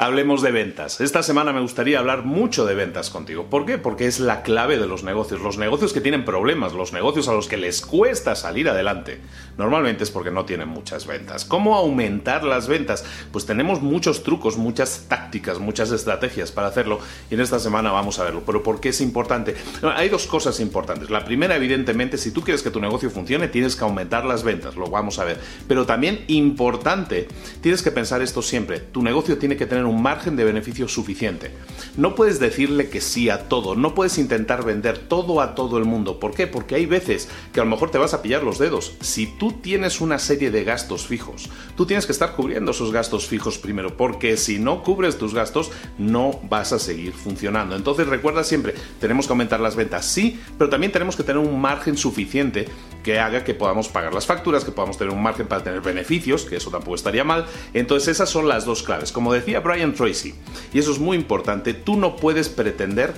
Hablemos de ventas. Esta semana me gustaría hablar mucho de ventas contigo. ¿Por qué? Porque es la clave de los negocios. Los negocios que tienen problemas, los negocios a los que les cuesta salir adelante, normalmente es porque no tienen muchas ventas. ¿Cómo aumentar las ventas? Pues tenemos muchos trucos, muchas tácticas, muchas estrategias para hacerlo y en esta semana vamos a verlo. Pero ¿por qué es importante? hay dos cosas importantes. La primera, evidentemente, si tú quieres que tu negocio funcione, tienes que aumentar las ventas, lo vamos a ver. Pero también importante, tienes que pensar esto siempre. Tu negocio tiene que tener un margen de beneficio suficiente. No puedes decirle que sí a todo, no puedes intentar vender todo a todo el mundo. ¿Por qué? Porque hay veces que a lo mejor te vas a pillar los dedos. Si tú tienes una serie de gastos fijos, tú tienes que estar cubriendo esos gastos fijos primero, porque si no cubres tus gastos, no vas a seguir funcionando. Entonces recuerda siempre, tenemos que aumentar las ventas, sí, pero también tenemos que tener un margen suficiente que haga que podamos pagar las facturas, que podamos tener un margen para tener beneficios, que eso tampoco estaría mal. Entonces esas son las dos claves. Como decía Brian Tracy, y eso es muy importante, tú no puedes pretender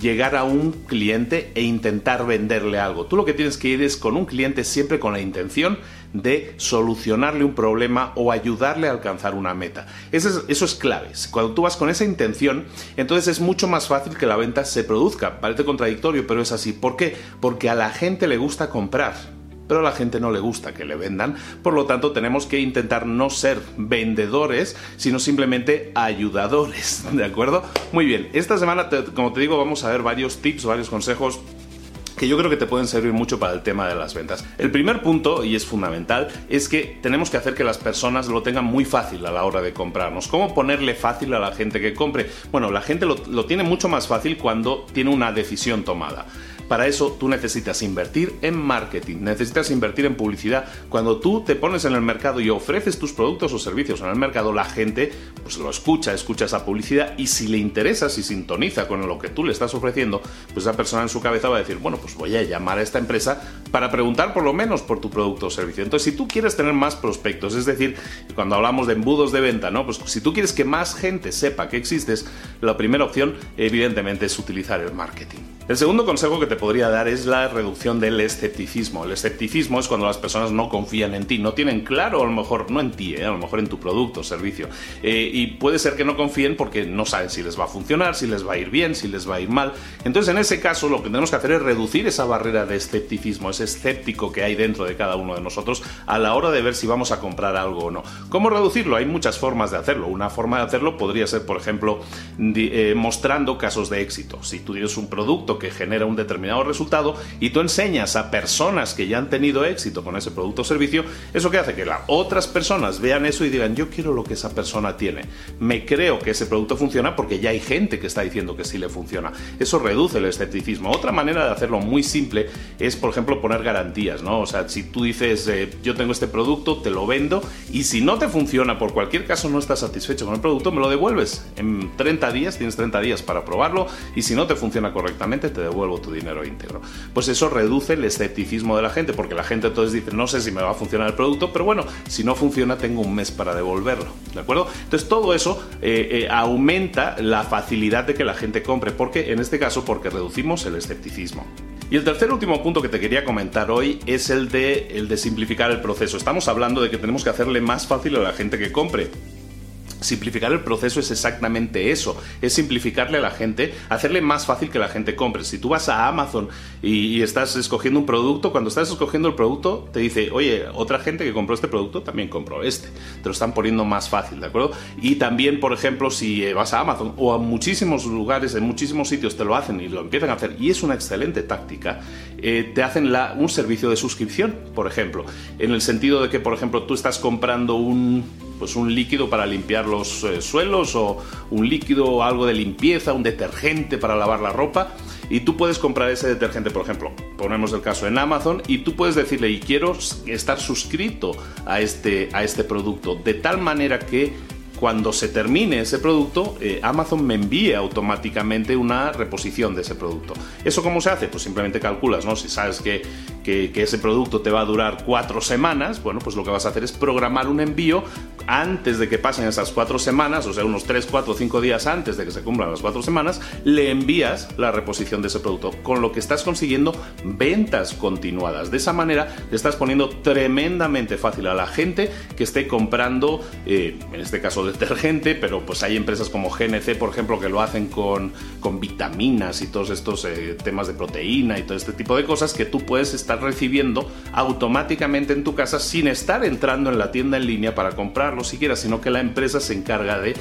llegar a un cliente e intentar venderle algo. Tú lo que tienes que ir es con un cliente siempre con la intención de solucionarle un problema o ayudarle a alcanzar una meta. Eso es, eso es clave. Cuando tú vas con esa intención, entonces es mucho más fácil que la venta se produzca. Parece contradictorio, pero es así. ¿Por qué? Porque a la gente le gusta comprar pero a la gente no le gusta que le vendan, por lo tanto tenemos que intentar no ser vendedores, sino simplemente ayudadores, ¿de acuerdo? Muy bien, esta semana, como te digo, vamos a ver varios tips, varios consejos que yo creo que te pueden servir mucho para el tema de las ventas. El primer punto, y es fundamental, es que tenemos que hacer que las personas lo tengan muy fácil a la hora de comprarnos. ¿Cómo ponerle fácil a la gente que compre? Bueno, la gente lo, tiene mucho más fácil cuando tiene una decisión tomada. Para eso tú necesitas invertir en marketing, necesitas invertir en publicidad. Cuando tú te pones en el mercado y ofreces tus productos o servicios en el mercado, la gente pues lo escucha, escucha esa publicidad y si le interesa, si sintoniza con lo que tú le estás ofreciendo, pues esa persona en su cabeza va a decir, bueno, pues voy a llamar a esta empresa para preguntar por lo menos por tu producto o servicio. Entonces, si tú quieres tener más prospectos, es decir, cuando hablamos de embudos de venta, ¿no? Pues si tú quieres que más gente sepa que existes, la primera opción evidentemente es utilizar el marketing. El segundo consejo que te podría dar es la reducción del escepticismo. El escepticismo es cuando las personas no confían en ti, no tienen claro, a lo mejor no en ti, eh, a lo mejor en tu producto o servicio. Eh, y puede ser que no confíen porque no saben si les va a funcionar, si les va a ir bien, si les va a ir mal. Entonces, en ese caso, lo que tenemos que hacer es reducir esa barrera de escepticismo, ese escéptico que hay dentro de cada uno de nosotros a la hora de ver si vamos a comprar algo o no. ¿Cómo reducirlo? Hay muchas formas de hacerlo. Una forma de hacerlo podría ser, por ejemplo, eh, mostrando casos de éxito. Si tú tienes un producto que genera un determinado resultado y tú enseñas a personas que ya han tenido éxito con ese producto o servicio, eso que hace que las otras personas vean eso y digan, yo quiero lo que esa persona tiene. Me creo que ese producto funciona porque ya hay gente que está diciendo que sí le funciona. Eso reduce el escepticismo. Otra manera de hacerlo muy simple es, por ejemplo, poner garantías, ¿no? O sea, si tú dices, eh, yo tengo este producto, te lo vendo y si no te funciona, por cualquier caso no estás satisfecho con el producto, me lo devuelves. En 30 días tienes 30 días para probarlo y si no te funciona correctamente, te devuelvo tu dinero íntegro. Pues eso reduce el escepticismo de la gente, porque la gente entonces dice, no sé si me va a funcionar el producto, pero bueno, si no funciona, tengo un mes para devolverlo. ¿De acuerdo? Entonces todo eso eh, eh, aumenta la facilidad de que la gente compre, porque en este caso, porque reducimos el escepticismo. Y el tercer último punto que te quería comentar hoy es el de, el de simplificar el proceso. Estamos hablando de que tenemos que hacerle más fácil a la gente que compre. Simplificar el proceso es exactamente eso, es simplificarle a la gente, hacerle más fácil que la gente compre. Si tú vas a Amazon y, estás escogiendo un producto, cuando estás escogiendo el producto te dice, oye, otra gente que compró este producto también compró este. Te lo están poniendo más fácil, ¿de acuerdo? Y también, por ejemplo, si eh, vas a Amazon o a muchísimos lugares, en muchísimos sitios te lo hacen y lo empiezan a hacer, y es una excelente táctica, eh, te hacen un servicio de suscripción, por ejemplo, en el sentido de que, por ejemplo, tú estás comprando un pues un líquido para limpiar los eh, suelos o un líquido algo de limpieza, un detergente para lavar la ropa y tú puedes comprar ese detergente, por ejemplo, ponemos el caso en Amazon y tú puedes decirle y quiero estar suscrito a este, a este producto de tal manera que cuando se termine ese producto, eh, Amazon me envíe automáticamente una reposición de ese producto. ¿Eso cómo se hace? Pues simplemente calculas, ¿no? Si sabes que, que, ese producto te va a durar cuatro semanas, bueno, pues lo que vas a hacer es programar un envío antes de que pasen esas cuatro semanas, o sea, unos tres, cuatro, cinco días antes de que se cumplan las cuatro semanas, le envías la reposición de ese producto, con lo que estás consiguiendo ventas continuadas. De esa manera le estás poniendo tremendamente fácil a la gente que esté comprando, eh, en este caso, detergente, pero pues hay empresas como GNC, por ejemplo, que lo hacen con, con vitaminas y todos estos eh, temas de proteína y todo este tipo de cosas que tú puedes estar recibiendo automáticamente en tu casa sin estar entrando en la tienda en línea para comprarlo siquiera, sino que la empresa se encarga de,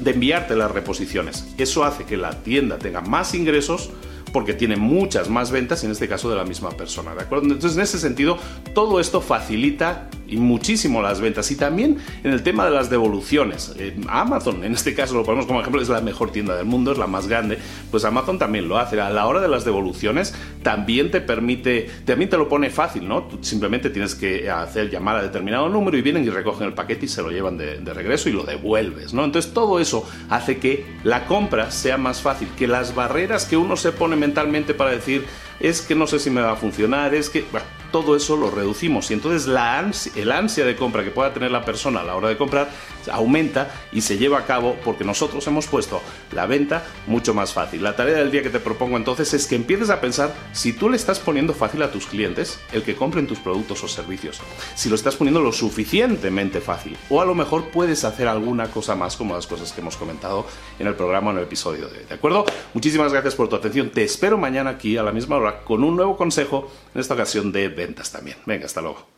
de enviarte las reposiciones. Eso hace que la tienda tenga más ingresos porque tiene muchas más ventas, en este caso de la misma persona, ¿de acuerdo? Entonces, en ese sentido, todo esto facilita y muchísimo las ventas y también en el tema de las devoluciones. Amazon, en este caso lo ponemos como ejemplo, es la mejor tienda del mundo, es la más grande, pues Amazon también lo hace. A la hora de las devoluciones también te permite, también te lo pone fácil, ¿no? Simplemente tienes que hacer llamar a determinado número y vienen y recogen el paquete y se lo llevan de, de regreso y lo devuelves, ¿no? Entonces todo eso hace que la compra sea más fácil, que las barreras que uno se pone mentalmente para decir es que no sé si me va a funcionar, es que todo eso lo reducimos y entonces la ansia, el ansia de compra que pueda tener la persona a la hora de comprar aumenta y se lleva a cabo porque nosotros hemos puesto la venta mucho más fácil. La tarea del día que te propongo entonces es que empieces a pensar si tú le estás poniendo fácil a tus clientes el que compren tus productos o servicios, si lo estás poniendo lo suficientemente fácil o a lo mejor puedes hacer alguna cosa más como las cosas que hemos comentado en el programa en el episodio de hoy. ¿De acuerdo? Muchísimas gracias por tu atención. Te espero mañana aquí a la misma hora con un nuevo consejo, en esta ocasión de ventas también. Venga, hasta luego.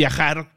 viajar